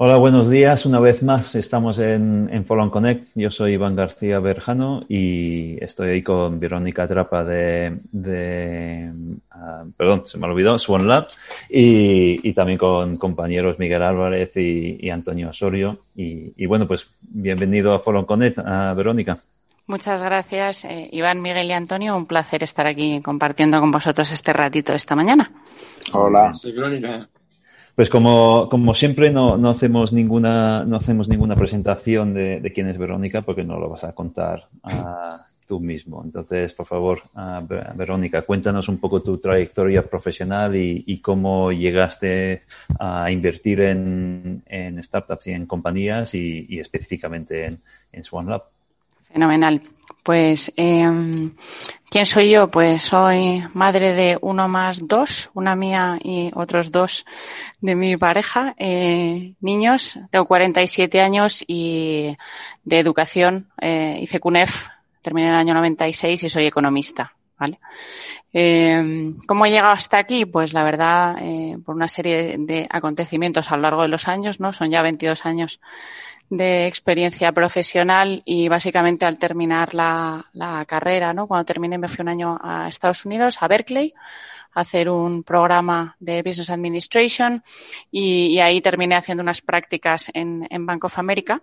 Hola, buenos días. Una vez más estamos en, en Follow Connect. Yo soy Iván García Berjano y estoy ahí con Verónica Trapa de, de uh, perdón, se me olvidó, Swan Labs y, y también con compañeros Miguel Álvarez y, y Antonio Osorio. Y, y, bueno, pues bienvenido a Follow Connect, uh, Verónica. Muchas gracias, eh, Iván, Miguel y Antonio. Un placer estar aquí compartiendo con vosotros este ratito esta mañana. Hola. Soy Verónica. Pues como, como siempre no, no, hacemos ninguna no hacemos ninguna presentación de, de quién es Verónica porque no lo vas a contar uh, tú mismo. Entonces, por favor, uh, Verónica, cuéntanos un poco tu trayectoria profesional y, y cómo llegaste a invertir en, en, startups y en compañías y, y específicamente en, en Swan Lab. Fenomenal. Pues, eh, ¿quién soy yo? Pues soy madre de uno más dos, una mía y otros dos de mi pareja, eh, niños. Tengo 47 años y de educación eh, hice CUNEF, terminé en el año 96 y soy economista. ¿Vale? Eh, ¿Cómo he llegado hasta aquí? Pues la verdad, eh, por una serie de, acontecimientos a lo largo de los años, ¿no? Son ya 22 años de experiencia profesional y básicamente al terminar la, carrera, ¿no? Cuando terminé me fui un año a Estados Unidos, a Berkeley, a hacer un programa de Business Administration y, y ahí terminé haciendo unas prácticas en, en Bank of America,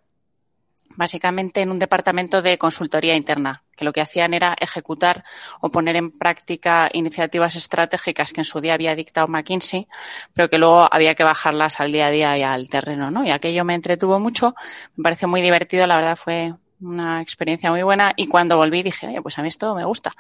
básicamente en un departamento de consultoría interna, que lo que hacían era ejecutar o poner en práctica iniciativas estratégicas que en su día había dictado McKinsey, pero que luego había que bajarlas al día a día y al terreno, ¿no? Y aquello me entretuvo mucho, me pareció muy divertido, la verdad fue una experiencia muy buena y cuando volví dije, oye, pues a mí esto me gusta.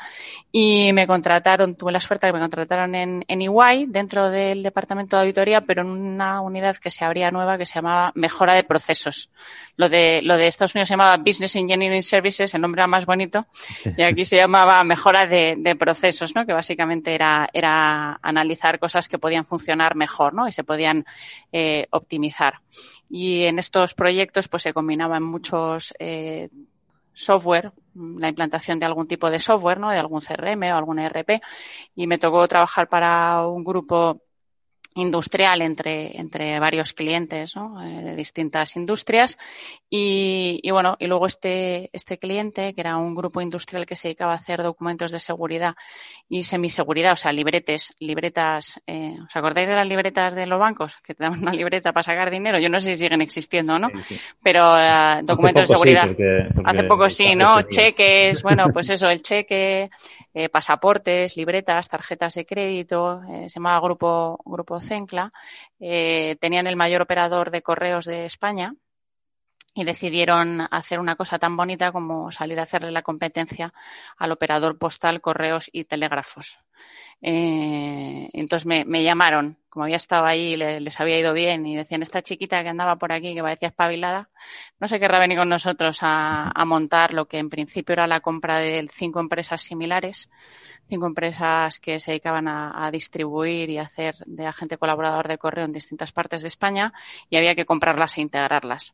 Y me contrataron, tuve la suerte que me contrataron en, en EY, dentro del departamento de auditoría, pero en una unidad que se abría nueva que se llamaba Mejora de Procesos. Lo de, lo de Estados Unidos se llamaba Business Engineering Services, el nombre era más bonito, y aquí se llamaba Mejora de, de Procesos, ¿no? Que básicamente era, era analizar cosas que podían funcionar mejor, ¿no? Y se podían eh, optimizar. Y en estos proyectos, pues se combinaban muchos, eh, software, la implantación de algún tipo de software, ¿no? De algún CRM o algún ERP. Y me tocó trabajar para un grupo industrial entre, entre varios clientes ¿no? eh, de distintas industrias y, y, bueno, y luego este, este cliente, que era un grupo industrial que se dedicaba a hacer documentos de seguridad y semiseguridad, o sea, libretes, libretas, eh, ¿os acordáis de las libretas de los bancos? Que te daban una libreta para sacar dinero, yo no sé si siguen existiendo, ¿no? Sí, sí. Pero eh, documentos de seguridad. Sí, porque, porque hace poco sí, ¿no? Cheques, bueno, pues eso, el cheque, eh, pasaportes, libretas, tarjetas de crédito, eh, se llamaba Grupo, Grupo Cencla, eh, tenían el mayor operador de correos de España y decidieron hacer una cosa tan bonita como salir a hacerle la competencia al operador postal, correos y telégrafos. Eh, entonces me, llamaron, como había estado ahí, les, les, había ido bien y decían, esta chiquita que andaba por aquí, que parecía espabilada, no se querrá venir con nosotros a, a montar lo que en principio era la compra de cinco empresas similares, cinco empresas que se dedicaban a, a distribuir y hacer de agente colaborador de correo en distintas partes de España y había que comprarlas e integrarlas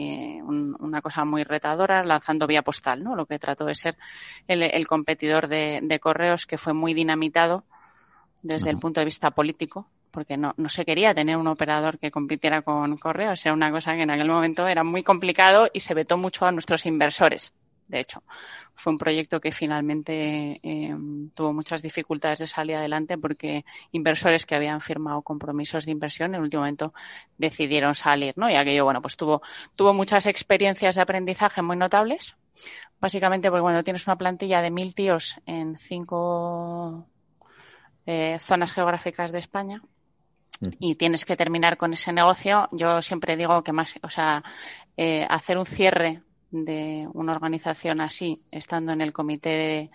eh, un, una cosa muy retadora, lanzando vía postal, ¿no? Lo que trató de ser el, el competidor de, de, correos que fue muy dinamitado desde uh -huh. el punto de vista político, porque no, no se quería tener un operador que compitiera con correos. Era una cosa que en aquel momento era muy complicado y se vetó mucho a nuestros inversores de hecho. Fue un proyecto que finalmente eh, tuvo muchas dificultades de salir adelante porque inversores que habían firmado compromisos de inversión en el último momento decidieron salir, ¿no? Y aquello, bueno, pues tuvo, tuvo muchas experiencias de aprendizaje muy notables. Básicamente porque cuando tienes una plantilla de mil tíos en cinco eh, zonas geográficas de España, y tienes que terminar con ese negocio, yo siempre digo que más, o sea, eh, hacer un cierre de una organización así, estando en el comité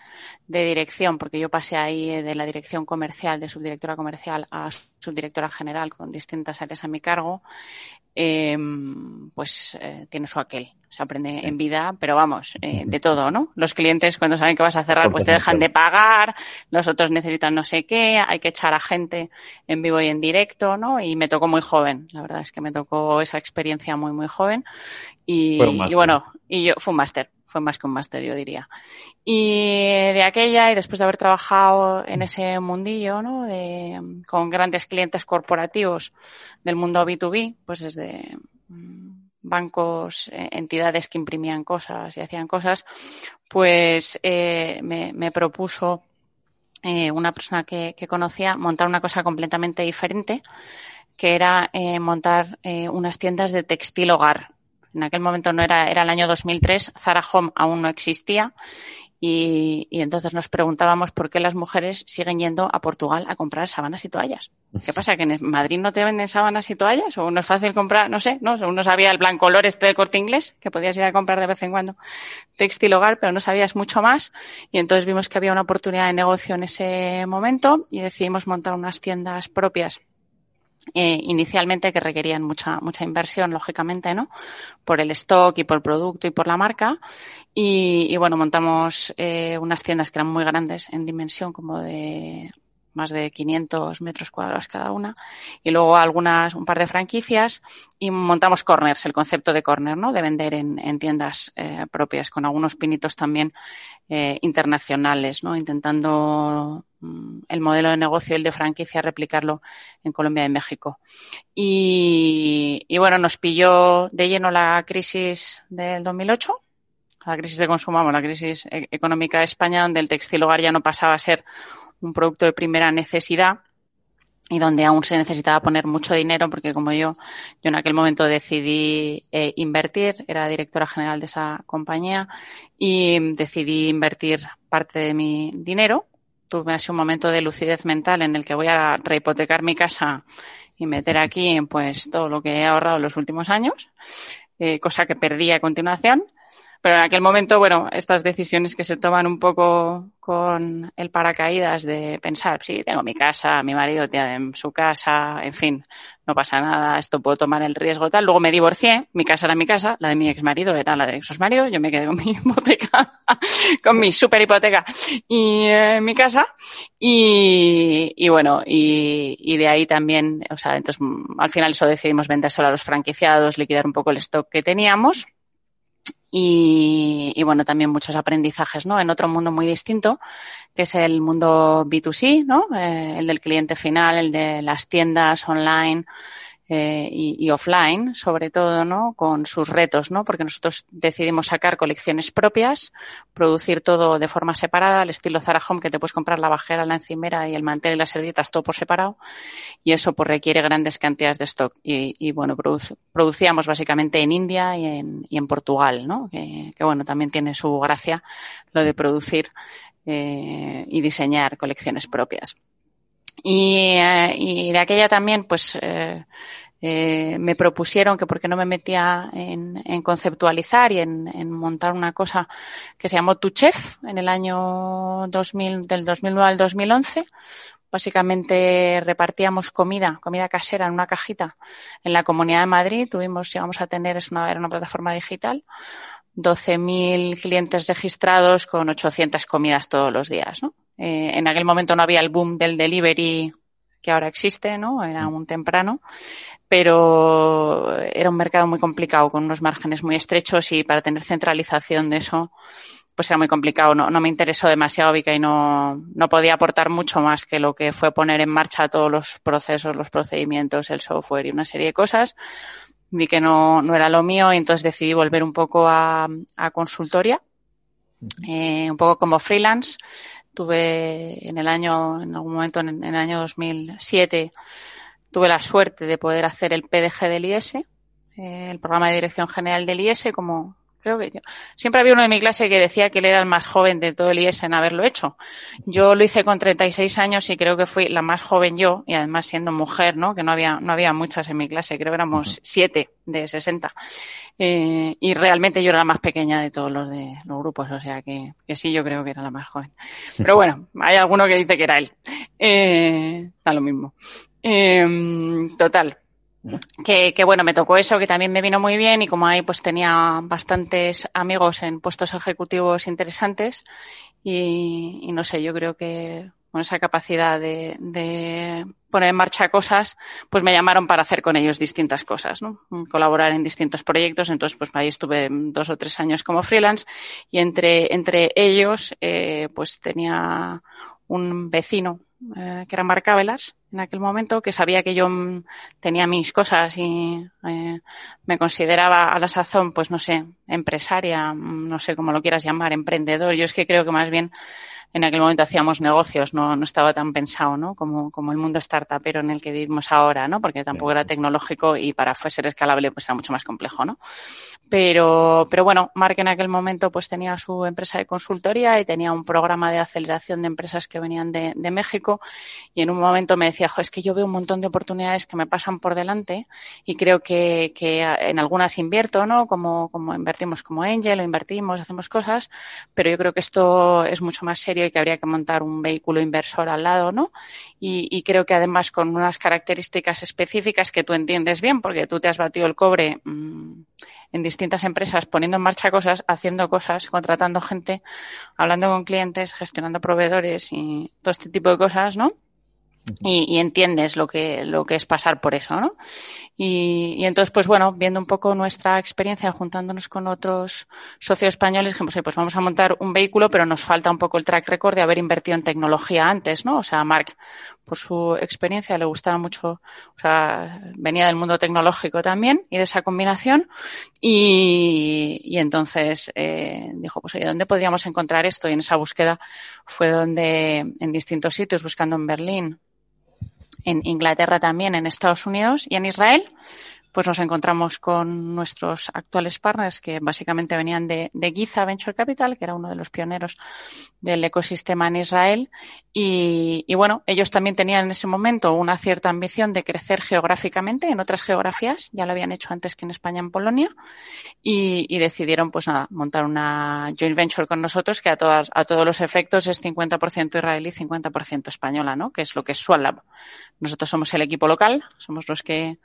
de, dirección, porque yo pasé ahí de la dirección comercial, de subdirectora comercial a subdirectora general con distintas áreas a mi cargo, eh, pues eh, tiene su aquel. Se aprende en vida, pero vamos, eh, de todo, ¿no? Los clientes cuando saben que vas a cerrar, pues te dejan de pagar, los otros necesitan no sé qué, hay que echar a gente en vivo y en directo, ¿no? Y me tocó muy joven, la verdad es que me tocó esa experiencia muy, muy joven. Y, y bueno, y yo, fue un máster, fue más que un máster, yo diría. Y de aquella, y después de haber trabajado en ese mundillo, ¿no? De, con grandes clientes corporativos del mundo B2B, pues desde bancos, eh, entidades que imprimían cosas y hacían cosas, pues eh, me, propuso eh, una persona que, conocía montar una cosa completamente diferente, que era montar unas tiendas de textil hogar. En aquel momento no era, era el año 2003, Zara Home aún no existía y, entonces nos preguntábamos por qué las mujeres siguen yendo a Portugal a comprar sábanas y toallas. ¿Qué pasa? ¿Que en Madrid no te venden sábanas y toallas? ¿O no es fácil comprar? No sé, ¿no? Uno sabía el blanco color este de corte inglés, que podías ir a comprar de vez en cuando textil hogar, pero no sabías mucho más. Y entonces vimos que había una oportunidad de negocio en ese momento y decidimos montar unas tiendas propias eh, inicialmente que requerían mucha, mucha inversión, lógicamente, ¿no? Por el stock y por el producto y por la marca. Y, bueno, montamos eh, unas tiendas que eran muy grandes en dimensión, como de más de 500 metros cuadrados cada una, y luego algunas, un par de franquicias, y montamos corners, el concepto de corner, ¿no? De vender en, en tiendas eh, propias, con algunos pinitos también eh, internacionales, ¿no? Intentando mm, el modelo de negocio, el de franquicia, replicarlo en Colombia y México. Y, y bueno, nos pilló de lleno la crisis del 2008, la crisis de consumo, la crisis e-, económica de España, donde el textil hogar ya no pasaba a ser un producto de primera necesidad y donde aún se necesitaba poner mucho dinero porque como yo, yo en aquel momento decidí eh, invertir, era directora general de esa compañía y decidí invertir parte de mi dinero. Tuve así un momento de lucidez mental en el que voy a rehipotecar mi casa y meter aquí pues todo lo que he ahorrado en los últimos años, eh, cosa que perdí a continuación. Pero en aquel momento, bueno, estas decisiones que se toman un poco con el paracaídas de pensar, sí, tengo mi casa, mi marido tiene su casa, en fin, no pasa nada, esto puedo tomar el riesgo tal. Luego me divorcié, mi casa era mi casa, la de mi ex marido era la de ex marido, yo me quedé con mi hipoteca, con mi super hipoteca y eh, mi casa. Y, y bueno, y, y, de ahí también, o sea, entonces al final eso decidimos vender solo a los franquiciados, liquidar un poco el stock que teníamos y, bueno, también muchos aprendizajes, ¿no? En otro mundo muy distinto, que es el mundo B2C, ¿no? Eh, el del cliente final, el de las tiendas online, eh, y, offline, sobre todo, ¿no? Con sus retos, ¿no? Porque nosotros decidimos sacar colecciones propias, producir todo de forma separada, al estilo Zara Home, que te puedes comprar la bajera, la encimera y el mantel y las servilletas todo por separado. Y eso pues requiere grandes cantidades de stock. Y, bueno, producíamos básicamente en India y en, y en Portugal, ¿no? Que, bueno, también tiene su gracia lo de producir eh, y diseñar colecciones propias. Y, eh, y de aquella también, pues, eh, eh, me propusieron que porque no me metía en, en conceptualizar y en, en, montar una cosa que se llamó Tu Chef en el año 2000, del 2009 al 2011. Básicamente repartíamos comida, comida casera en una cajita en la Comunidad de Madrid. Tuvimos, llegamos a tener, es una, era una plataforma digital, 12.000 clientes registrados con 800 comidas todos los días, ¿no? Eh, en aquel momento no había el boom del delivery que ahora existe, ¿no? Era un temprano, pero era un mercado muy complicado, con unos márgenes muy estrechos y para tener centralización de eso, pues era muy complicado. No, no me interesó demasiado, Vika, y no, no podía aportar mucho más que lo que fue poner en marcha todos los procesos, los procedimientos, el software y una serie de cosas. Vi que no, no era lo mío y entonces decidí volver un poco a, a consultoria, eh, un poco como freelance tuve en el año, en algún momento en, el año 2007, tuve la suerte de poder hacer el PDG del IS, eh, el programa de dirección general del IS, como creo que yo. Siempre había uno de mi clase que decía que él era el más joven de todo el IES en haberlo hecho. Yo lo hice con 36 años y creo que fui la más joven yo, y además siendo mujer, ¿no? Que no había, no había muchas en mi clase, creo que éramos siete de 60. Eh, y realmente yo era la más pequeña de todos los de los grupos, o sea que, que sí, yo creo que era la más joven. Pero bueno, hay alguno que dice que era él. Eh, da lo mismo. Eh, total, que, que, bueno, me tocó eso, que también me vino muy bien y como ahí pues tenía bastantes amigos en puestos ejecutivos interesantes y, y no sé, yo creo que con esa capacidad de, poner en marcha cosas, pues me llamaron para hacer con ellos distintas cosas, ¿no? Colaborar en distintos proyectos. Entonces, pues ahí estuve dos o tres años como freelance y entre, entre ellos, eh, pues tenía un vecino eh, que era Mark en aquel momento, que sabía que yo mm, tenía mis cosas y eh, me consideraba a la sazón, pues no sé, empresaria, mm, no sé cómo lo quieras llamar, emprendedor. Yo es que creo que más bien en aquel momento hacíamos negocios, no, no estaba tan pensado, ¿no? Como, como el mundo startupero en el que vivimos ahora, ¿no? Porque tampoco era tecnológico y para ser escalable pues era mucho más complejo, ¿no? Pero, pero bueno, Mark en aquel momento pues tenía su empresa de consultoría y tenía un programa de aceleración de empresas que venían de, de México y en un momento me decía, jo, es que yo veo un montón de oportunidades que me pasan por delante y creo que, que en algunas invierto, ¿no? Como, como invertimos como Angel o invertimos, hacemos cosas, pero yo creo que esto es mucho más serio y que habría que montar un vehículo inversor al lado, ¿no? Y, creo que además con unas características específicas que tú entiendes bien, porque tú te has batido el cobre mm, en distintas empresas, poniendo en marcha cosas, haciendo cosas, contratando gente, hablando con clientes, gestionando proveedores y todo este tipo de cosas, ¿no? Y, entiendes lo que, lo que es pasar por eso, ¿no? Y, y, entonces, pues bueno, viendo un poco nuestra experiencia, juntándonos con otros socios españoles, dijimos, pues vamos a montar un vehículo, pero nos falta un poco el track record de haber invertido en tecnología antes, ¿no? O sea, Mark, por su experiencia, le gustaba mucho, o sea, venía del mundo tecnológico también y de esa combinación. Y, y entonces eh, dijo, pues ¿dónde podríamos encontrar esto? Y en esa búsqueda fue donde, en distintos sitios, buscando en Berlín, en Inglaterra también, en Estados Unidos y en Israel, pues nos encontramos con nuestros actuales partners que básicamente venían de, de, Giza Venture Capital, que era uno de los pioneros del ecosistema en Israel. Y, y, bueno, ellos también tenían en ese momento una cierta ambición de crecer geográficamente en otras geografías, ya lo habían hecho antes que en España, en Polonia, y, decidieron pues nada, montar una joint venture con nosotros que a, todas, a todos los efectos es 50% israelí, 50% española, ¿no? Que es lo que es Swallab. Nosotros somos el equipo local, somos los que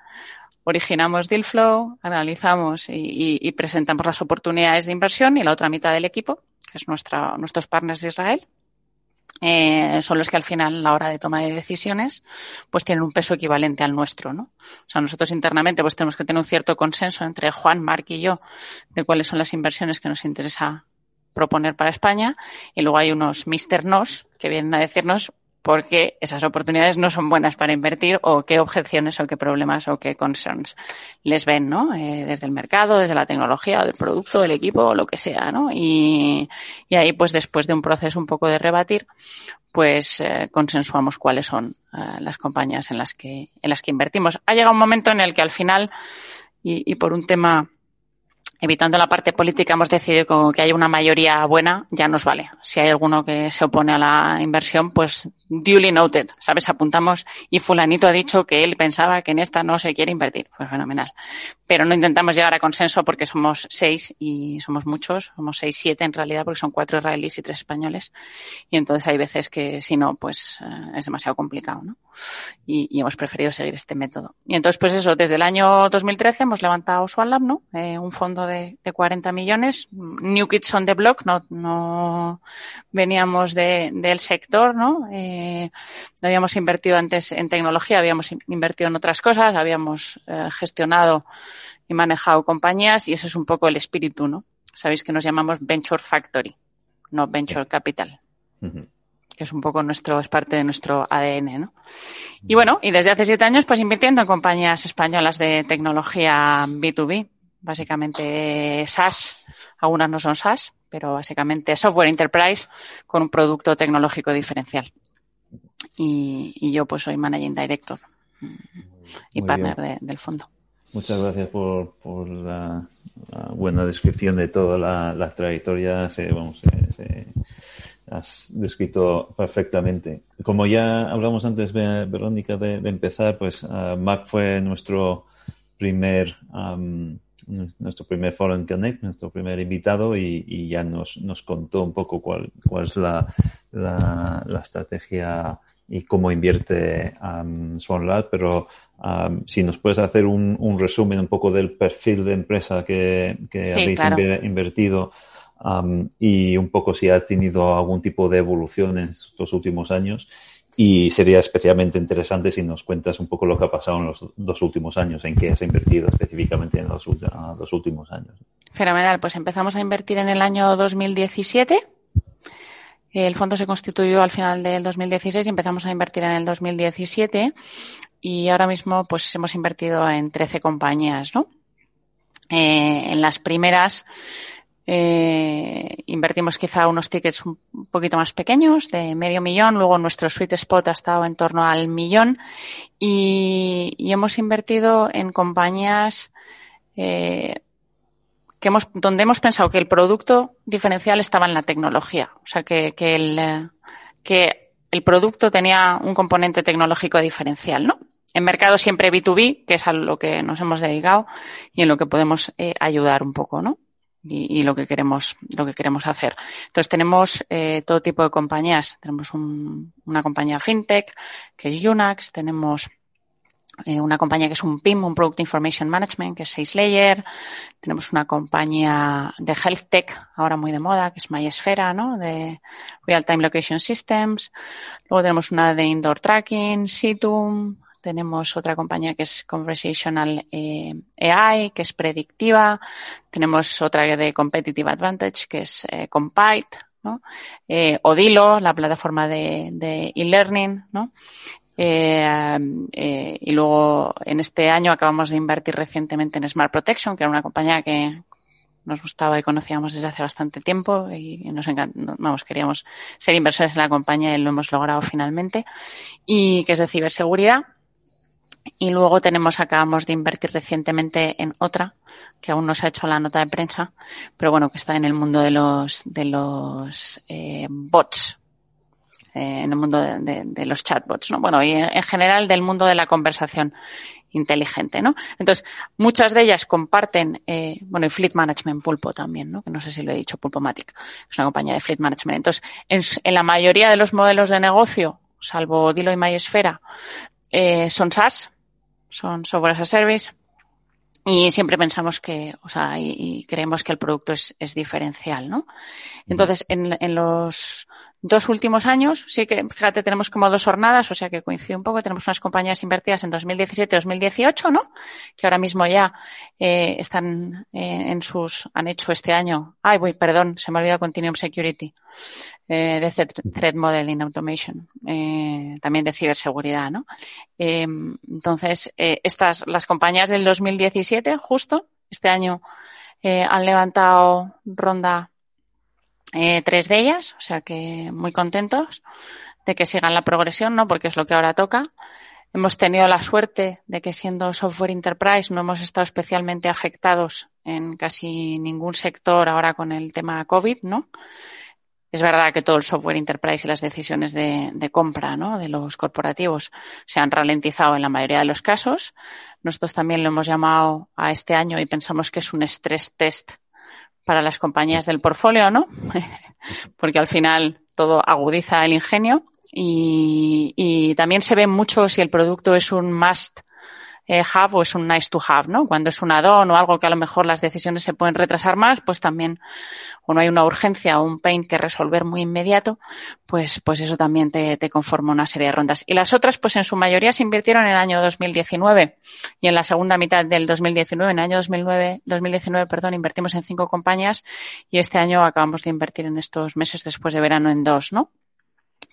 originamos deal flow, analizamos y, presentamos las oportunidades de inversión y la otra mitad del equipo, que es nuestra, nuestros partners de Israel, eh, son los que al final, a la hora de toma de decisiones, pues tienen un peso equivalente al nuestro, ¿no? O sea, nosotros internamente pues tenemos que tener un cierto consenso entre Juan, Marc y yo de cuáles son las inversiones que nos interesa proponer para España y luego hay unos Mr. Nos que vienen a decirnos porque esas oportunidades no son buenas para invertir o qué objeciones o qué problemas o qué concerns les ven, ¿no? Eh, desde el mercado, desde la tecnología, del producto, del equipo, lo que sea, ¿no? Y, ahí, pues después de un proceso un poco de rebatir, pues eh, consensuamos cuáles son eh, las compañías en las que en las que invertimos. Ha llegado un momento en el que al final y, por un tema evitando la parte política, hemos decidido que haya una mayoría buena, ya nos vale. Si hay alguno que se opone a la inversión, pues duly noted, ¿sabes? Apuntamos y fulanito ha dicho que él pensaba que en esta no se quiere invertir. Pues fenomenal. Pero no intentamos llegar a consenso porque somos seis y somos muchos, somos seis, siete en realidad porque son cuatro israelíes y tres españoles. Y entonces hay veces que si no, pues eh, es demasiado complicado, ¿no? Y, hemos preferido seguir este método. Y entonces, pues eso, desde el año 2013 hemos levantado Swanlab, ¿no? Eh, un fondo de, de 40 millones. New Kids on the Block, no, no veníamos de, del sector, ¿no? Eh, no habíamos invertido antes en tecnología, habíamos invertido en otras cosas, habíamos eh, gestionado y manejado compañías y ese es un poco el espíritu, ¿no? Sabéis que nos llamamos Venture Factory, no Venture Capital. Uh -huh que es un poco nuestro, es parte de nuestro ADN, ¿no? Y bueno, y desde hace siete años, pues invirtiendo en compañías españolas de tecnología B2B, básicamente SaaS, algunas no son SaaS, pero básicamente software enterprise con un producto tecnológico diferencial. Y, y yo pues soy managing director y Muy partner de, del fondo. Muchas gracias por, por la, la, buena descripción de toda la, la trayectoria. Se, vamos, se, se has descrito perfectamente. Como ya hablamos antes, Verónica, de, de empezar, pues uh, Mac fue nuestro primer um, nuestro primer Foreign Connect, nuestro primer invitado, y, y ya nos, nos, contó un poco cuál, cuál es la, la, la, estrategia y cómo invierte um, Swanlab, pero um, si nos puedes hacer un, un, resumen un poco del perfil de empresa que, que sí, habéis claro. invertido um, y un poco si ha tenido algún tipo de evolución en estos últimos años. Y sería especialmente interesante si nos cuentas un poco lo que ha pasado en los dos últimos años, en qué has invertido específicamente en los, los últimos años. Fenomenal, pues empezamos a invertir en el año 2017 El fondo se constituyó al final del 2016 y empezamos a invertir en el 2017 y ahora mismo pues hemos invertido en 13 compañías, ¿no? Eh, en las primeras eh, invertimos quizá unos tickets un poquito más pequeños, de medio millón. Luego nuestro sweet spot ha estado en torno al millón. Y, hemos invertido en compañías eh, que hemos, donde hemos pensado que el producto diferencial estaba en la tecnología. O sea, que, que, el, que el producto tenía un componente tecnológico diferencial, ¿no? En mercado siempre B2B, que es a lo que nos hemos dedicado y en lo que podemos eh, ayudar un poco, ¿no? Y, lo que queremos lo que queremos hacer. Entonces tenemos eh, todo tipo de compañías. Tenemos un, una compañía fintech que es Unax, tenemos eh, una compañía que es un PIM, un Product Information Management, que es SageLayer. Tenemos una compañía de Health Tech, ahora muy de moda, que es MySfera, ¿no? De Real Time Location Systems. Luego tenemos una de Indoor Tracking, Situm, tenemos otra compañía que es Conversational eh, AI, que es predictiva. Tenemos otra de Competitive Advantage, que es eh, Compite, ¿no? Eh, Odilo, la plataforma de e-learning, ¿no? y luego en este año acabamos de invertir recientemente en Smart Protection, que era una compañía que nos gustaba y conocíamos desde hace bastante tiempo y nos vamos, queríamos ser inversores en la compañía y lo hemos logrado finalmente, y que es de ciberseguridad. Y luego tenemos, acabamos de invertir recientemente en otra, que aún no se ha hecho la nota de prensa, pero bueno, que está en el mundo de los, de los eh, bots, eh, en el mundo de, de, los chatbots, ¿no? Bueno, y en, general del mundo de la conversación inteligente, ¿no? Entonces, muchas de ellas comparten, eh, bueno, y Fleet Management Pulpo también, ¿no? Que no sé si lo he dicho, Pulpomatic, es una compañía de Fleet Management. Entonces, en, la mayoría de los modelos de negocio, salvo Dilo y MySfera, eh, son SaaS, son software as a service. Y siempre pensamos que, o sea, y, creemos que el producto es, es diferencial, ¿no? Entonces, en, en, los dos últimos años, sí que, fíjate, tenemos como dos jornadas, o sea que coincide un poco. Tenemos unas compañías invertidas en 2017-2018, ¿no? Que ahora mismo ya eh, están eh, en sus, han hecho este año. Ay, voy, perdón, se me olvidó Continuum Security, eh, de Threat Modeling Automation, eh, también de ciberseguridad, ¿no? Eh, entonces, eh, estas, las compañías del 2017, justo, este año, eh, han levantado ronda eh, tres de ellas, o sea que muy contentos de que sigan la progresión, ¿no? Porque es lo que ahora toca. Hemos tenido la suerte de que siendo software enterprise no hemos estado especialmente afectados en casi ningún sector ahora con el tema COVID, ¿no? Es verdad que todo el software enterprise y las decisiones de, de, compra ¿no? de los corporativos se han ralentizado en la mayoría de los casos. Nosotros también lo hemos llamado a este año y pensamos que es un stress test para las compañías del portfolio, ¿no? Porque al final todo agudiza el ingenio y, y, también se ve mucho si el producto es un must eh, have o es un nice to have, ¿no? Cuando es un add-on o algo que a lo mejor las decisiones se pueden retrasar más, pues también, o no hay una urgencia o un pain que resolver muy inmediato, pues, pues eso también te, te conforma una serie de rondas. Y las otras, pues en su mayoría se invirtieron en el año 2019 y en la segunda mitad del 2019, en el año 2009, 2019, perdón, invertimos en cinco compañías y este año acabamos de invertir en estos meses después de verano en dos, ¿no?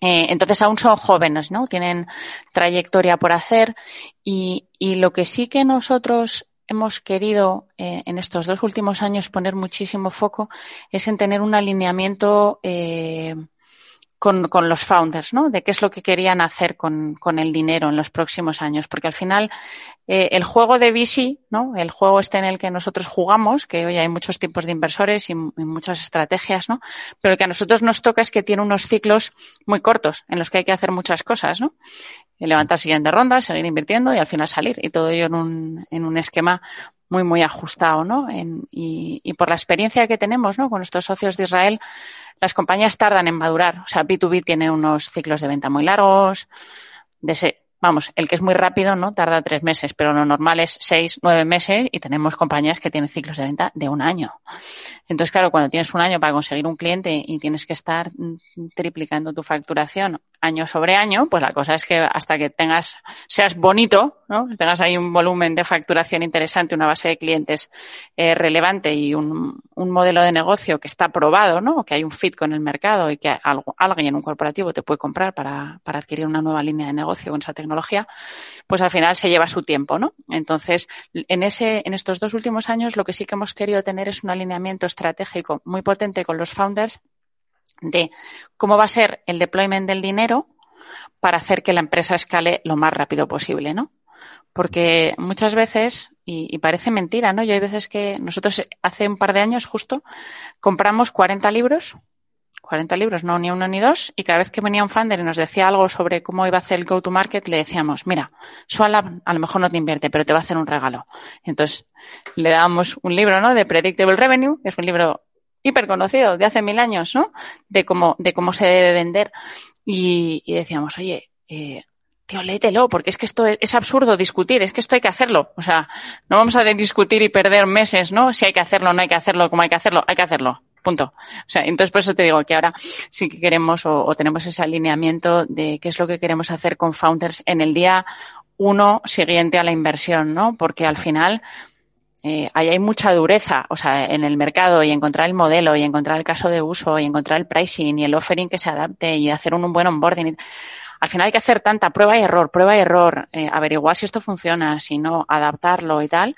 Eh, entonces aún son jóvenes, ¿no? Tienen trayectoria por hacer y, y lo que sí que nosotros hemos querido eh, en estos dos últimos años poner muchísimo foco es en tener un alineamiento eh, con, con, los founders, ¿no? De qué es lo que querían hacer con, con el dinero en los próximos años. Porque al final, eh, el juego de VC, ¿no? El juego este en el que nosotros jugamos, que hoy hay muchos tipos de inversores y, y, muchas estrategias, ¿no? Pero lo que a nosotros nos toca es que tiene unos ciclos muy cortos en los que hay que hacer muchas cosas, ¿no? levantar siguiente ronda, seguir invirtiendo y al final salir. Y todo ello en un, en un esquema muy, muy ajustado, ¿no? En, y, por la experiencia que tenemos, ¿no? Con nuestros socios de Israel, las compañías tardan en madurar. O sea, B2B tiene unos ciclos de venta muy largos, de Vamos, el que es muy rápido, ¿no? Tarda tres meses, pero lo normal es seis, nueve meses y tenemos compañías que tienen ciclos de venta de un año. Entonces, claro, cuando tienes un año para conseguir un cliente y tienes que estar triplicando tu facturación año sobre año, pues la cosa es que hasta que tengas, seas bonito, ¿no? Tengas ahí un volumen de facturación interesante, una base de clientes eh, relevante y un, modelo de negocio que está probado, ¿no? Que hay un fit con el mercado y que algo, alguien en un corporativo te puede comprar para, para adquirir una nueva línea de negocio con esa tecnología, pues al final se lleva su tiempo, ¿no? Entonces, en ese, en estos dos últimos años, lo que sí que hemos querido tener es un alineamiento estratégico muy potente con los founders de cómo va a ser el deployment del dinero para hacer que la empresa escale lo más rápido posible, ¿no? Porque muchas veces, y, parece mentira, ¿no? Yo hay veces que nosotros hace un par de años justo compramos 40 libros, 40 libros, no ni uno ni dos, y cada vez que venía un funder y nos decía algo sobre cómo iba a hacer el go-to-market, le decíamos, mira, Swalab a lo mejor no te invierte, pero te va a hacer un regalo. entonces le dábamos un libro, ¿no? De Predictable Revenue, que es un libro hiper conocido de hace mil años, ¿no? De cómo, de cómo se debe vender. Y, decíamos, oye, eh, tío, léetelo, porque es que esto es, absurdo discutir, es que esto hay que hacerlo. O sea, no vamos a discutir y perder meses, ¿no? Si hay que hacerlo, no hay que hacerlo, cómo hay que hacerlo, hay que hacerlo. Punto. O sea, entonces por eso te digo que ahora sí que queremos o, o tenemos ese alineamiento de qué es lo que queremos hacer con Founders en el día uno siguiente a la inversión, ¿no? Porque al final, eh, ahí hay mucha dureza, o sea, en el mercado y encontrar el modelo y encontrar el caso de uso y encontrar el pricing y el offering que se adapte y hacer un, buen onboarding. Al final hay que hacer tanta prueba y error, prueba y error, eh, averiguar si esto funciona, si no, adaptarlo y tal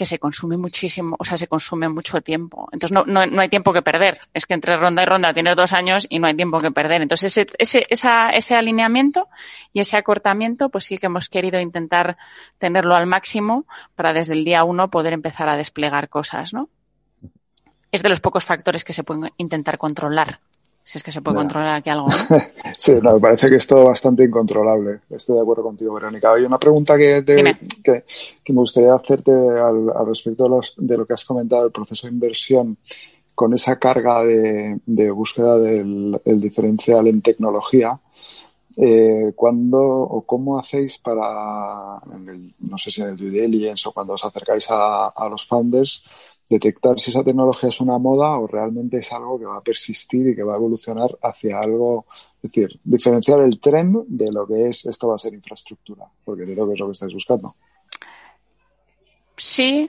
que se consume muchísimo, o sea, se consume mucho tiempo. Entonces no, no, no, hay tiempo que perder. Es que entre ronda y ronda tienes dos años y no hay tiempo que perder. Entonces ese, ese, esa, ese alineamiento y ese acortamiento, pues sí que hemos querido intentar tenerlo al máximo para desde el día uno poder empezar a desplegar cosas, ¿no? Es de los pocos factores que se pueden intentar controlar si es que se puede controlar aquí algo. sí, no, me parece que es todo bastante incontrolable. Estoy de acuerdo contigo, Verónica. Hay una pregunta que, que, me gustaría hacerte al, respecto de, lo que has comentado, el proceso de inversión con esa carga de, búsqueda del diferencial en tecnología. Eh, ¿Cuándo o cómo hacéis para, no sé si en el due diligence o cuando os acercáis a, a los founders, detectar si esa tecnología es una moda o realmente es algo que va a persistir y que va a evolucionar hacia algo, es decir, diferenciar el trend de lo que es esto va a ser infraestructura, porque creo que es lo que estáis buscando. Sí,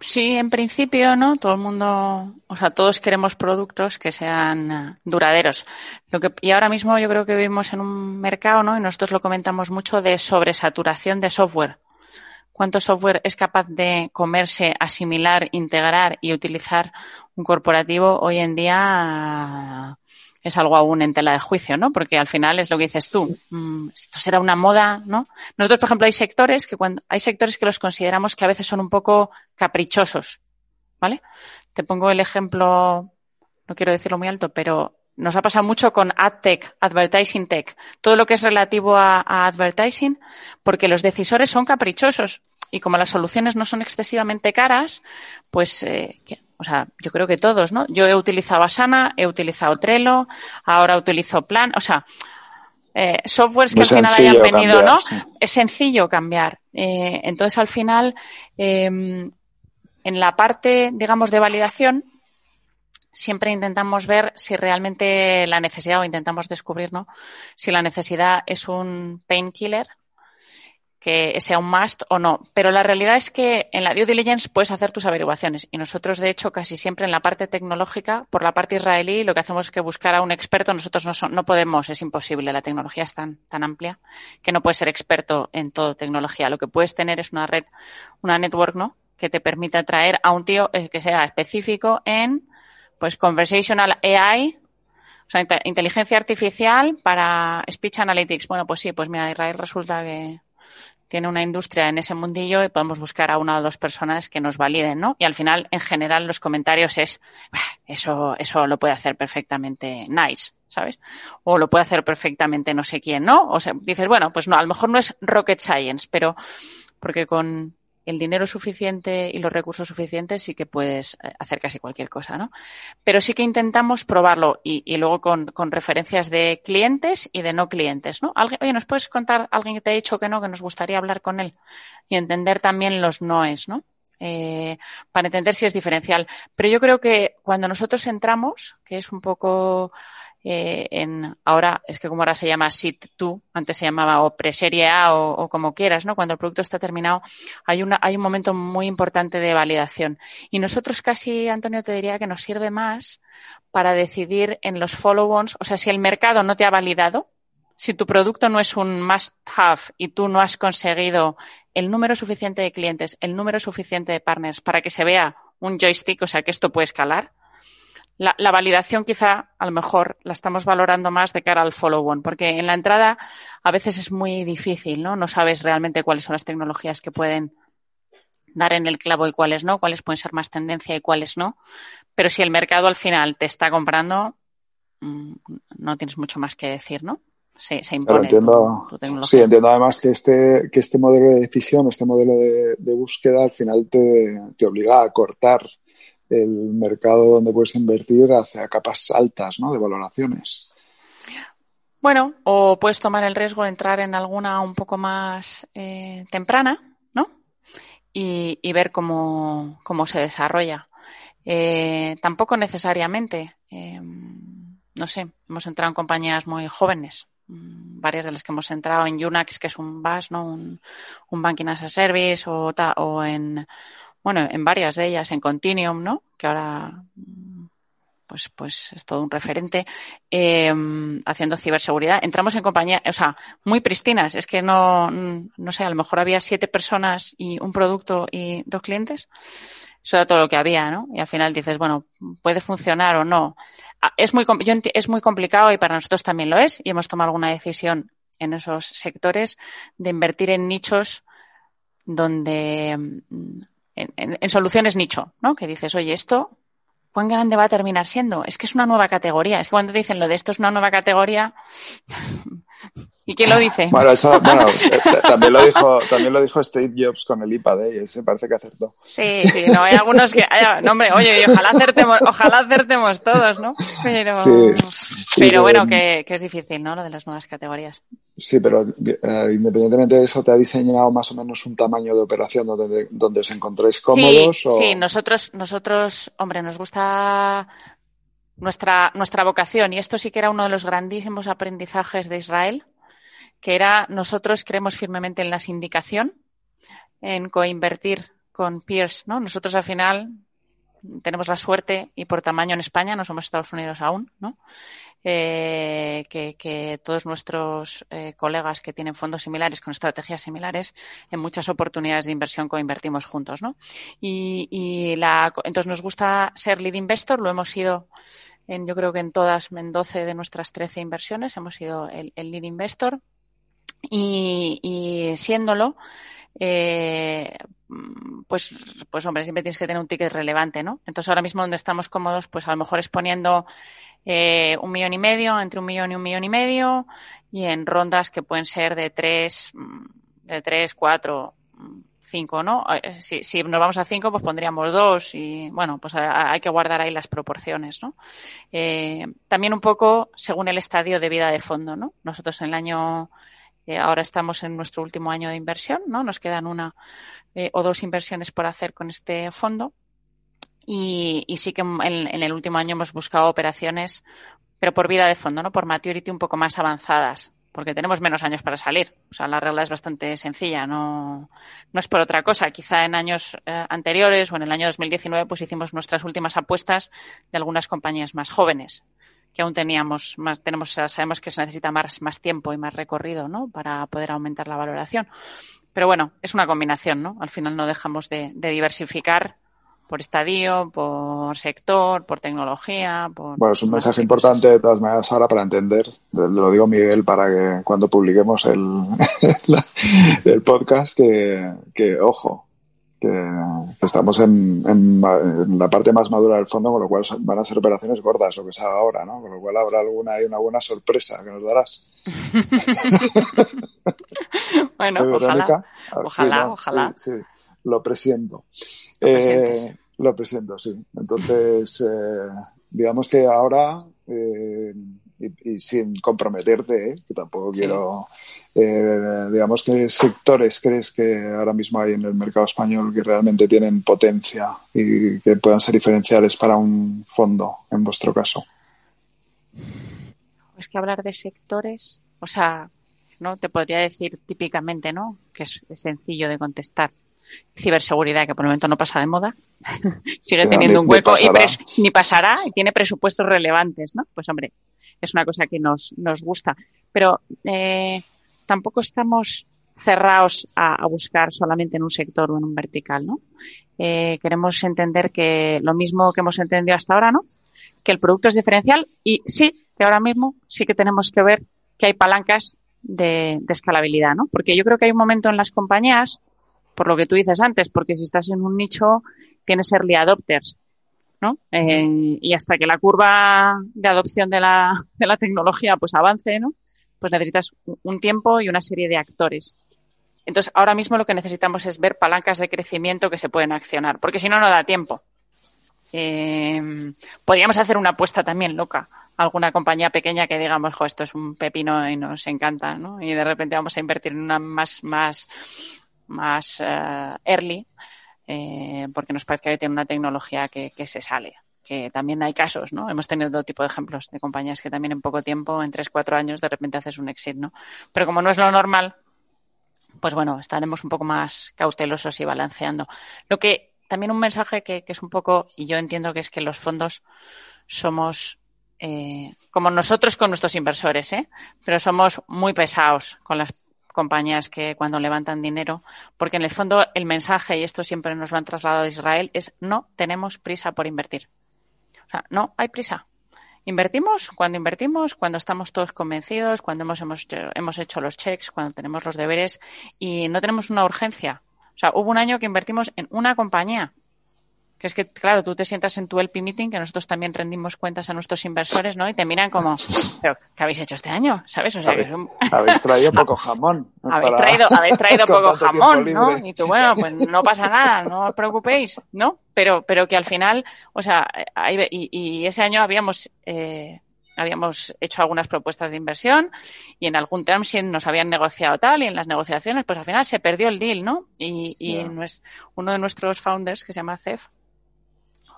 sí, en principio, ¿no? Todo el mundo, o sea, todos queremos productos que sean eh, duraderos. Lo que, y ahora mismo yo creo que vivimos en un mercado, ¿no? Y nosotros lo comentamos mucho de sobresaturación de software cuánto software es capaz de comerse, asimilar, integrar y utilizar un corporativo hoy en día es algo aún en tela de juicio, ¿no? Porque al final es lo que dices tú. Mm, esto será una moda, ¿no? Nosotros, por ejemplo, hay sectores que cuando hay sectores que los consideramos que a veces son un poco caprichosos, ¿vale? Te pongo el ejemplo, no quiero decirlo muy alto, pero nos ha pasado mucho con AdTech, Advertising Tech, todo lo que es relativo a, advertising, porque los decisores son caprichosos y como las soluciones no son excesivamente caras, pues, eh, o sea, yo creo que todos, ¿no? Yo he utilizado Asana, he utilizado Trello, ahora utilizo Plan, o sea, eh, softwares que al final hayan venido, ¿no? Es sencillo cambiar. Eh, entonces, al final, em, en la parte, digamos, de validación, siempre intentamos ver si realmente la necesidad o intentamos descubrir, ¿no? Si la necesidad es un painkiller que sea un must o no. Pero la realidad es que en la due diligence puedes hacer tus averiguaciones y nosotros, de hecho, casi siempre en la parte tecnológica, por la parte israelí, lo que hacemos es que buscar a un experto. Nosotros no, no podemos, es imposible. La tecnología es tan, tan amplia que no puedes ser experto en todo tecnología. Lo que puedes tener es una red, una network, ¿no? Que te permita traer a un tío eh, que sea específico en pues conversational AI, o sea, inteligencia artificial para speech analytics. Bueno, pues sí, pues mira, Israel resulta que tiene una industria en ese mundillo y podemos buscar a una o dos personas que nos validen, ¿no? Y al final, en general, los comentarios es, eso, eso lo puede hacer perfectamente Nice, ¿sabes? O lo puede hacer perfectamente no sé quién, ¿no? O sea, dices, bueno, pues no, a lo mejor no es rocket science, pero porque con el dinero suficiente y los recursos suficientes sí que puedes eh, hacer casi cualquier cosa, ¿no? Pero sí que intentamos probarlo y, luego con, referencias de clientes y de no clientes, ¿no? ¿Alguien, oye, ¿nos puedes contar alguien que te ha dicho que no, que nos gustaría hablar con él? Y entender también los noes, ¿no? Eh, para entender si es diferencial. Pero yo creo que cuando nosotros entramos, que es un poco eh, en ahora, es que como ahora se llama SIT 2, antes se llamaba o preserie A o, como quieras, ¿no? Cuando el producto está terminado, hay una, hay un momento muy importante de validación. Y nosotros casi, Antonio, te diría que nos sirve más para decidir en los follow-ons, o sea, si el mercado no te ha validado, si tu producto no es un must have y tú no has conseguido el número suficiente de clientes, el número suficiente de partners para que se vea un joystick, o sea, que esto puede escalar, la, validación quizá a lo mejor la estamos valorando más de cara al follow-on, porque en la entrada a veces es muy difícil, ¿no? No sabes realmente cuáles son las tecnologías que pueden dar en el clavo y cuáles no, cuáles pueden ser más tendencia y cuáles no. Pero si el mercado al final te está comprando, mm, no tienes mucho más que decir, ¿no? Se, se impone entiendo, tecnología. Sí, entiendo además que este, que este modelo de decisión, este modelo de, de búsqueda al final te, te obliga a cortar el mercado donde puedes invertir hacia capas altas ¿no? de valoraciones. Bueno, o puedes tomar el riesgo de entrar en alguna un poco más eh, temprana, ¿no? Y, ver cómo, cómo, se desarrolla. Eh, tampoco necesariamente, em, no sé, hemos entrado en compañías muy jóvenes, varias de las que hemos entrado en Unax, que es un BAS, ¿no? Un, un Banking as a Service, o, o en bueno, en varias de ellas, en Continuum, ¿no? Que ahora pues, pues es todo un referente, eh, haciendo ciberseguridad. Entramos en compañía, o sea, muy pristinas. Es que no, no sé, a lo mejor había siete personas y un producto y dos clientes. Eso era todo lo que había, ¿no? Y al final dices, bueno, puede funcionar o no. Ah, es muy, es muy complicado y para nosotros también lo es y hemos tomado alguna decisión en esos sectores de invertir en nichos donde en, soluciones nicho, ¿no? Que dices, oye, esto, ¿cuán grande va a terminar siendo? Es que es una nueva categoría. Es que cuando te dicen lo de esto es una nueva categoría, ¿y quién lo dice? Bueno, eso, bueno, eh, también lo dijo, también lo dijo Steve Jobs con el IPA y ese parece que acertó. Sí, sí, no, hay algunos que, no, hombre, oye, ojalá acertemos, ojalá acertemos todos, ¿no? Pero, pero bueno, que, que, es difícil, ¿no? Lo de las nuevas categorías. Sí, pero eh, independientemente de eso, ¿te ha diseñado más o menos un tamaño de operación donde, donde os encontréis cómodos? Sí, sí, nosotros, nosotros, hombre, nos gusta nuestra, nuestra vocación y esto sí que era uno de los grandísimos aprendizajes de Israel, que era nosotros creemos firmemente en la sindicación, en coinvertir con peers, ¿no? Nosotros al final tenemos la suerte y por tamaño en España, no somos Estados Unidos aún, ¿no? Eh, que, todos nuestros eh, colegas que tienen fondos similares con estrategias similares en muchas oportunidades de inversión coinvertimos juntos, ¿no? Y, la, entonces nos gusta ser lead investor, lo hemos sido en, yo creo que en todas, en 12 de nuestras 13 inversiones hemos sido el, lead investor y, y siéndolo, eh, pues, pues hombre, siempre tienes que tener un ticket relevante, ¿no? Entonces ahora mismo donde estamos cómodos, pues a lo mejor es poniendo eh, un millón y medio, entre un millón y un millón y medio, y en rondas que pueden ser de tres, de tres, cuatro, cinco, ¿no? Eh, si, si nos vamos a cinco, pues pondríamos dos y, bueno, pues hay que guardar ahí las proporciones, ¿no? Eh, también un poco según el estadio de vida de fondo, ¿no? Nosotros en el año eh, ahora estamos en nuestro último año de inversión, ¿no? Nos quedan una eh, o dos inversiones por hacer con este fondo. Y, sí que en, el último año hemos buscado operaciones, pero por vida de fondo, ¿no? Por maturity un poco más avanzadas, porque tenemos menos años para salir. O sea, la regla es bastante sencilla, no, no es por otra cosa. Quizá en años eh, anteriores o en el año 2019 pues hicimos nuestras últimas apuestas de algunas compañías más jóvenes que aún teníamos más, tenemos, sabemos que se necesita más, más tiempo y más recorrido, ¿no? Para poder aumentar la valoración. Pero bueno, es una combinación, ¿no? Al final no dejamos de, diversificar por estadio, por sector, por tecnología. Por, bueno, es un mensaje importante de todas maneras ahora para entender, lo digo Miguel para que cuando publiquemos el, el podcast, que, que ojo, que, estamos en, en, la parte más madura del fondo, con lo cual van a ser operaciones gordas, lo que se ahora, ¿no? Con lo cual habrá alguna y una buena sorpresa que nos darás. bueno, ojalá, ojalá, ojalá. lo presiento. Eh, lo presiento, sí. Entonces, digamos que ahora, y, sin comprometerte, que tampoco quiero eh, digamos, qué sectores crees que ahora mismo hay en el mercado español que realmente tienen potencia y que puedan ser diferenciales para un fondo, en vuestro caso? Es que hablar de sectores, o sea, no te podría decir típicamente, ¿no? Que es, sencillo de contestar. Ciberseguridad, que por el momento no pasa de moda, sigue teniendo un hueco y ni pasará y tiene presupuestos relevantes, ¿no? Pues hombre, es una cosa que nos, nos gusta. Pero eh, tampoco estamos cerrados a, buscar solamente en un sector o en un vertical, ¿no? Eh, queremos entender que lo mismo que hemos entendido hasta ahora, ¿no? Que el producto es diferencial y sí, que ahora mismo sí que tenemos que ver que hay palancas de, escalabilidad, ¿no? Porque yo creo que hay un momento en las compañías, por lo que tú dices antes, porque si estás en un nicho, tienes early adopters, ¿no? Eh, y hasta que la curva de adopción de la, de la tecnología pues avance, ¿no? Pues necesitas un tiempo y una serie de actores. Entonces, ahora mismo lo que necesitamos es ver palancas de crecimiento que se pueden accionar, porque si no, no da tiempo. Eh, podríamos hacer una apuesta también loca. Alguna compañía pequeña que digamos, jo, esto es un pepino y nos encanta, ¿no? Y de repente vamos a invertir en una más, más, más eh, early, eh, porque nos parece que tiene una tecnología que se sale que también hay casos, ¿no? Hemos tenido todo tipo de ejemplos de compañías que también en poco tiempo, en tres, cuatro años, de repente haces un exit, ¿no? Pero como no es lo normal, pues bueno, estaremos un poco más cautelosos y balanceando. Lo que también un mensaje que, es un poco, y yo entiendo que es que los fondos somos eh, como nosotros con nuestros inversores, ¿eh? pero somos muy pesados con las compañías que cuando levantan dinero, porque en el fondo el mensaje, y esto siempre nos lo han trasladado a Israel, es no tenemos prisa por invertir. O sea, no hay prisa. Invertimos cuando invertimos, cuando estamos todos convencidos, cuando hemos, hemos, hemos hecho los checks, cuando tenemos los deberes y no tenemos una urgencia. O sea, hubo un año que invertimos en una compañía que es que, claro, tú te sientas en tu LP meeting, que nosotros también rendimos cuentas a nuestros inversores, ¿no? Y te miran como, ¿pero qué habéis hecho este año? ¿Sabes? O sea, habéis, habéis traído poco jamón. Habéis traído, habéis traído poco jamón, ¿no? Y tú, bueno, pues no pasa nada, no os preocupéis, ¿no? Pero, pero que al final, o sea, y, y ese año habíamos, eh, habíamos hecho algunas propuestas de inversión y en algún term nos habían negociado tal y en las negociaciones pues al final se perdió el deal, ¿no? Y, y uno de nuestros founders que se llama Cef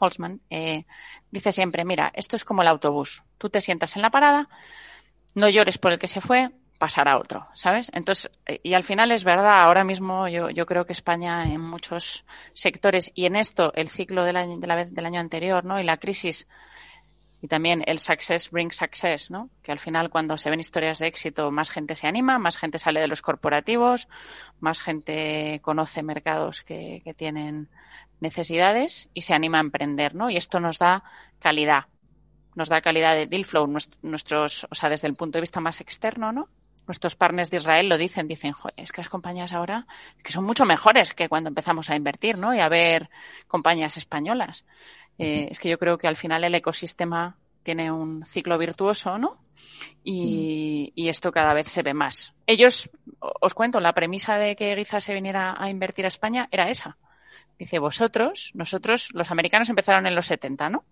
Holzman, eh, dice siempre, mira, esto es como el autobús. Tú te sientas en la parada, no llores por el que se fue, pasará otro, ¿sabes? Entonces, eh, y al final es verdad, ahora mismo yo, yo creo que España en muchos sectores y en esto el ciclo del año, de la vez, del año anterior, ¿no? Y la crisis y también el success brings success, ¿no? Que al final cuando se ven historias de éxito más gente se anima, más gente sale de los corporativos, más gente conoce mercados que, que tienen necesidades y se anima a emprender, ¿no? Y esto nos da calidad, nos da calidad de deal flow, nuestros, o sea, desde el punto de vista más externo, ¿no? Nuestros partners de Israel lo dicen, dicen, es que las compañías ahora que son mucho mejores que cuando empezamos a invertir, ¿no? Y a ver compañías españolas. Eh, es que yo creo que al final el ecosistema tiene un ciclo virtuoso, ¿no? Y, y, esto cada vez se ve más. Ellos, os cuento, la premisa de que Giza se viniera a invertir a España era esa. Dice, vosotros, nosotros, los americanos empezaron en los 70, ¿no?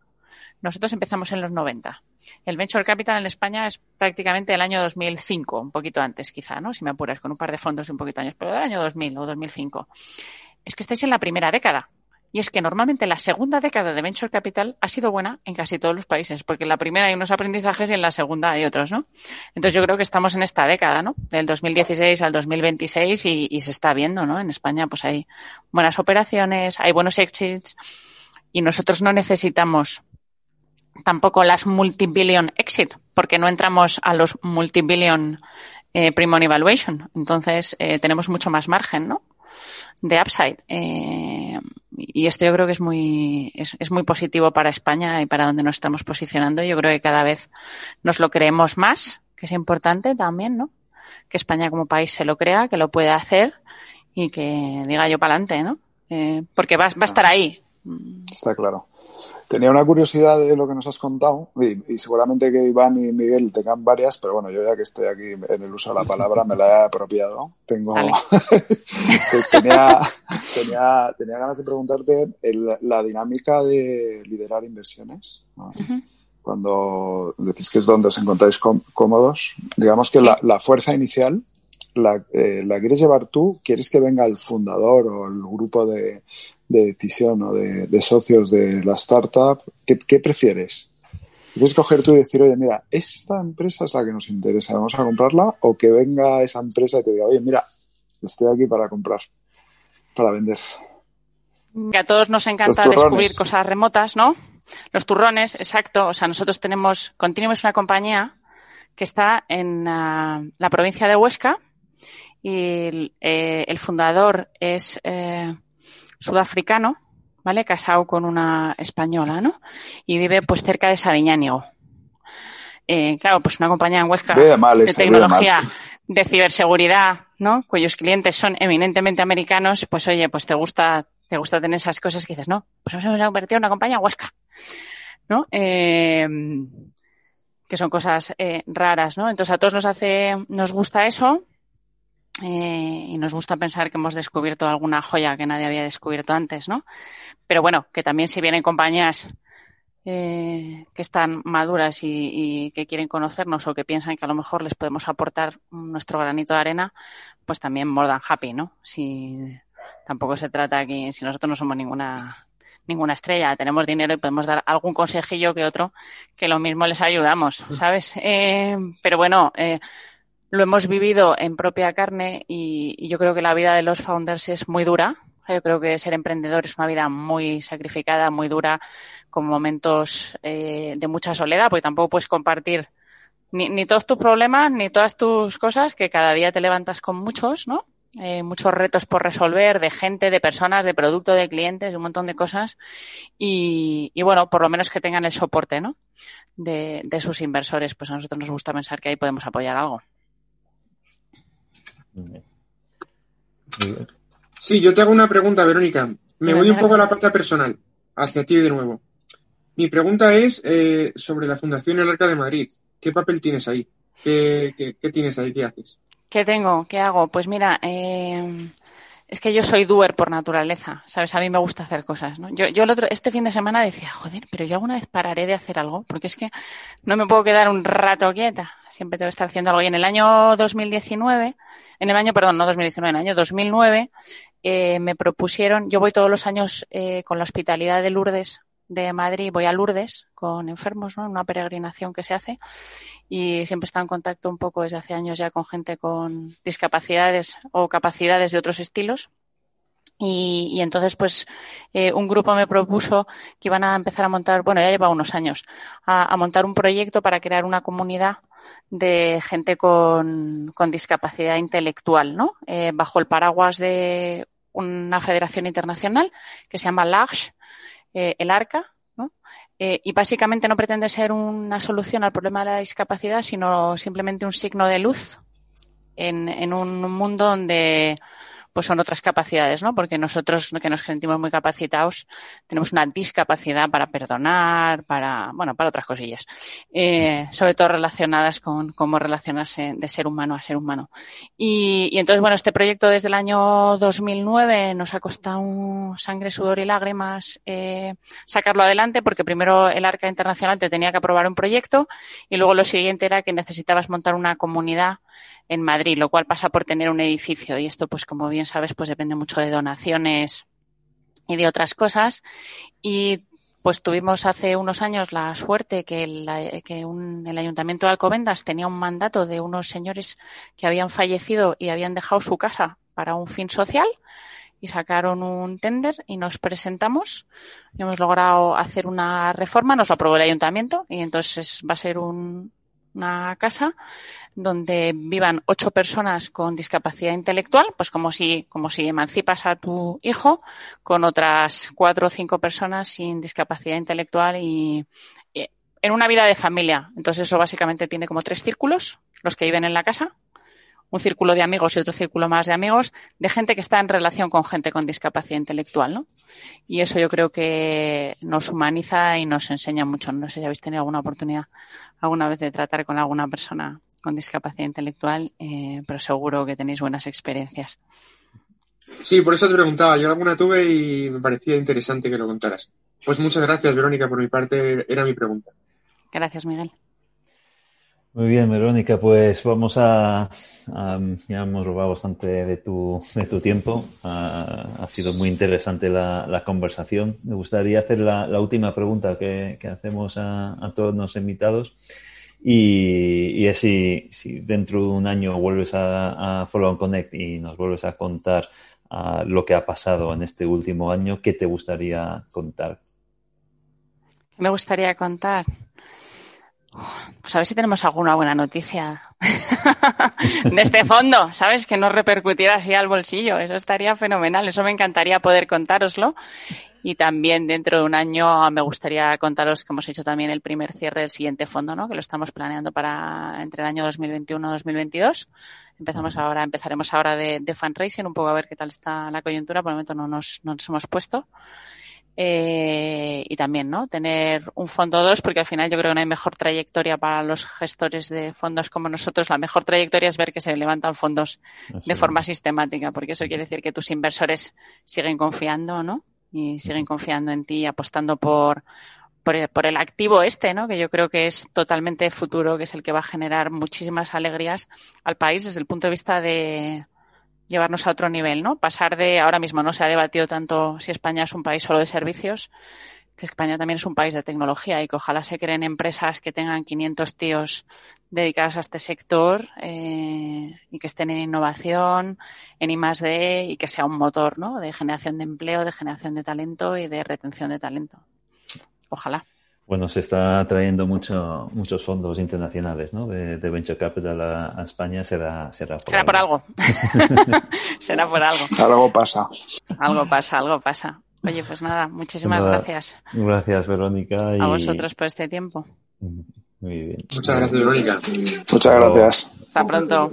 Nosotros empezamos en los 90. El Venture Capital en España es prácticamente el año 2005, un poquito antes quizá, ¿no? Si me apuras, con un par de fondos de un poquito años, pero del año 2000 o 2005. Es que estáis en la primera década. Y es que normalmente la segunda década de Venture Capital ha sido buena en casi todos los países, porque en la primera hay unos aprendizajes y en la segunda hay otros, ¿no? Entonces yo creo que estamos en esta década, ¿no? Del 2016 al 2026 y, y se está viendo, ¿no? En España pues hay buenas operaciones, hay buenos exits y nosotros no necesitamos tampoco las multibillion exit, porque no entramos a los multibillion eh, pre-money valuation. Entonces eh, tenemos mucho más margen, ¿no? De upside. Eh, y esto yo creo que es muy, es, es, muy positivo para España y para donde nos estamos posicionando. Yo creo que cada vez nos lo creemos más, que es importante también, ¿no? Que España como país se lo crea, que lo puede hacer y que diga yo para adelante, ¿no? Eh, porque va, va, a estar ahí. Está claro. Tenía una curiosidad de lo que nos has contado y, seguramente que Iván y Miguel tengan varias, pero bueno, yo ya que estoy aquí en el uso de la palabra me la he apropiado. Tengo, pues tenía, tenía, tenía, ganas de preguntarte la dinámica de liderar inversiones. Cuando decís que es donde os encontráis cómodos, digamos que la, fuerza inicial la, eh, la, quieres llevar tú, quieres que venga el fundador o el grupo de, de decisión o de, socios de la startup, ¿qué, prefieres? ¿Quieres coger tú y decir, oye, mira, esta empresa es la que nos interesa, vamos a comprarla? ¿O que venga esa empresa y te diga, oye, mira, estoy aquí para comprar, para vender? Que a todos nos encanta descubrir cosas remotas, ¿no? Los turrones, exacto. O sea, nosotros tenemos, continuamos una compañía que está en ah, la provincia de Huesca y el, eh, fundador es eh, sudafricano, ¿vale? Casado con una española, ¿no? Y vive pues cerca de Sabiñánigo. Eh, claro, pues una compañía en Huesca de tecnología, de ciberseguridad, ¿no? Cuyos clientes son eminentemente americanos, pues oye, pues te gusta, te gusta tener esas cosas que dices, no, pues nos hemos convertido en una compañía Huesca, ¿no? Eh, que son cosas eh, raras, ¿no? Entonces a todos nos hace, nos gusta eso, eh, y nos gusta pensar que hemos descubierto alguna joya que nadie había descubierto antes, ¿no? Pero bueno, que también si vienen compañías eh, que están maduras y, que quieren conocernos o que piensan que a lo mejor les podemos aportar nuestro granito de arena, pues también more than happy, ¿no? Si tampoco se trata aquí, si nosotros no somos ninguna ninguna estrella, tenemos dinero y podemos dar algún consejillo que otro que lo mismo les ayudamos, ¿sabes? Eh, pero bueno, eh, lo hemos vivido en propia carne y, yo creo que la vida de los founders es muy dura. Yo creo que ser emprendedor es una vida muy sacrificada, muy dura, con momentos eh, de mucha soledad, porque tampoco puedes compartir ni, ni, todos tus problemas, ni todas tus cosas, que cada día te levantas con muchos, ¿no? Eh, muchos retos por resolver de gente, de personas, de producto, de clientes, de un montón de cosas. Y, y bueno, por lo menos que tengan el soporte, ¿no? De, de sus inversores. Pues a nosotros nos gusta pensar que ahí podemos apoyar algo. Sí, yo te hago una pregunta, Verónica. Me voy un poco a la parte personal, hacia ti de nuevo. Mi pregunta es eh, sobre la Fundación El Arca de Madrid. ¿Qué papel tienes ahí? ¿Qué, tienes ahí? ¿Qué haces? ¿Qué tengo? ¿Qué hago? Pues mira, eh, es que yo soy doer por naturaleza, ¿sabes? A mí me gusta hacer cosas, ¿no? Yo, yo el otro, este fin de semana decía, joder, pero yo alguna vez pararé de hacer algo, porque es que no me puedo quedar un rato quieta, siempre tengo que estar haciendo algo. Y en el año 2019, en el año, perdón, no 2019, en el año 2009, eh, me propusieron, yo voy todos los años eh, con la hospitalidad de Lourdes de Madrid voy a Lourdes con enfermos, ¿no? Una peregrinación que se hace y siempre está en contacto un poco desde hace años ya con gente con discapacidades o capacidades de otros estilos. Y, entonces, pues, eh, un grupo me propuso que iban a empezar a montar, bueno, ya lleva unos años, a, montar un proyecto para crear una comunidad de gente con, discapacidad intelectual, ¿no? Eh, bajo el paraguas de una federación internacional que se llama LARCH, eh, el ARCA, ¿no? Eh, y básicamente no pretende ser una solución al problema de la discapacidad, sino simplemente un signo de luz en, en un mundo donde pues son otras capacidades, ¿no? Porque nosotros que nos sentimos muy capacitados tenemos una discapacidad para perdonar, para, bueno, para otras cosillas, eh, sobre todo relacionadas con cómo relacionarse de ser humano a ser humano. Y, entonces, bueno, este proyecto desde el año 2009 nos ha costado sangre, sudor y lágrimas eh, sacarlo adelante porque primero el Arca Internacional te tenía que aprobar un proyecto y luego lo siguiente era que necesitabas montar una comunidad en Madrid, lo cual pasa por tener un edificio y esto, pues como bien sabes, pues depende mucho de donaciones y de otras cosas. Y pues tuvimos hace unos años la suerte que, el, que el Ayuntamiento de Alcobendas tenía un mandato de unos señores que habían fallecido y habían dejado su casa para un fin social y sacaron un tender y nos presentamos y hemos logrado hacer una reforma, nos lo aprobó el ayuntamiento y entonces va a ser un, una casa donde vivan ocho personas con discapacidad intelectual, pues como si, como si emancipas a tu hijo con otras cuatro o cinco personas sin discapacidad intelectual y, en una vida de familia. Entonces eso básicamente tiene como tres círculos, los que viven en la casa, un círculo de amigos y otro círculo más de amigos, de gente que está en relación con gente con discapacidad intelectual, ¿no? Y eso yo creo que nos humaniza y nos enseña mucho. No sé si habéis tenido alguna oportunidad alguna vez de tratar con alguna persona con discapacidad intelectual, eh, pero seguro que tenéis buenas experiencias. Sí, por eso te preguntaba. Yo alguna tuve y me parecía interesante que lo contaras. Pues muchas gracias, Verónica, por mi parte era mi pregunta. Gracias, Miguel. Muy bien, Verónica, pues vamos a, ya hemos robado bastante de tu, de tu tiempo. ha sido muy interesante la, conversación. Me gustaría hacer la, última pregunta que, hacemos a, todos los invitados. Y, es si, si, dentro de un año vuelves a, Follow on Connect y nos vuelves a contar lo que ha pasado en este último año, ¿qué te gustaría contar? Me gustaría contar. Pues a ver si tenemos alguna buena noticia de este fondo, ¿sabes? Que no repercutiera así al bolsillo. Eso estaría fenomenal. Eso me encantaría poder contároslo. Y también dentro de un año me gustaría contaros que hemos hecho también el primer cierre del siguiente fondo, ¿no? Que lo estamos planeando para entre el año 2021 y 2022. Empezamos ahora, empezaremos ahora de, de fundraising, un poco a ver qué tal está la coyuntura. Por el momento no nos, no nos hemos puesto. Eh, y también, ¿no? Tener un fondo 2, porque al final yo creo que no hay mejor trayectoria para los gestores de fondos como nosotros. La mejor trayectoria es ver que se levantan fondos de forma sistemática, porque eso quiere decir que tus inversores siguen confiando, ¿no? Y siguen confiando en ti, apostando por, por el, por el, activo este, ¿no? Que yo creo que es totalmente futuro, que es el que va a generar muchísimas alegrías al país desde el punto de vista de, llevarnos a otro nivel, ¿no? Pasar de, ahora mismo no se ha debatido tanto si España es un país solo de servicios, que España también es un país de tecnología y que ojalá se creen empresas que tengan 500 tíos dedicados a este sector eh, y que estén en innovación, en I+.D. y que sea un motor, ¿no? De generación de empleo, de generación de talento y de retención de talento. Ojalá. Bueno, se está trayendo mucho, muchos fondos internacionales, ¿no? De, Venture Capital a, España será, será por será algo. por algo. será por algo. Algo pasa. Algo pasa, algo pasa. Oye, pues nada, muchísimas gracias. Gracias, Verónica. A vosotros por este tiempo. Muy bien. Muchas gracias, Verónica. Muchas gracias. Hasta pronto.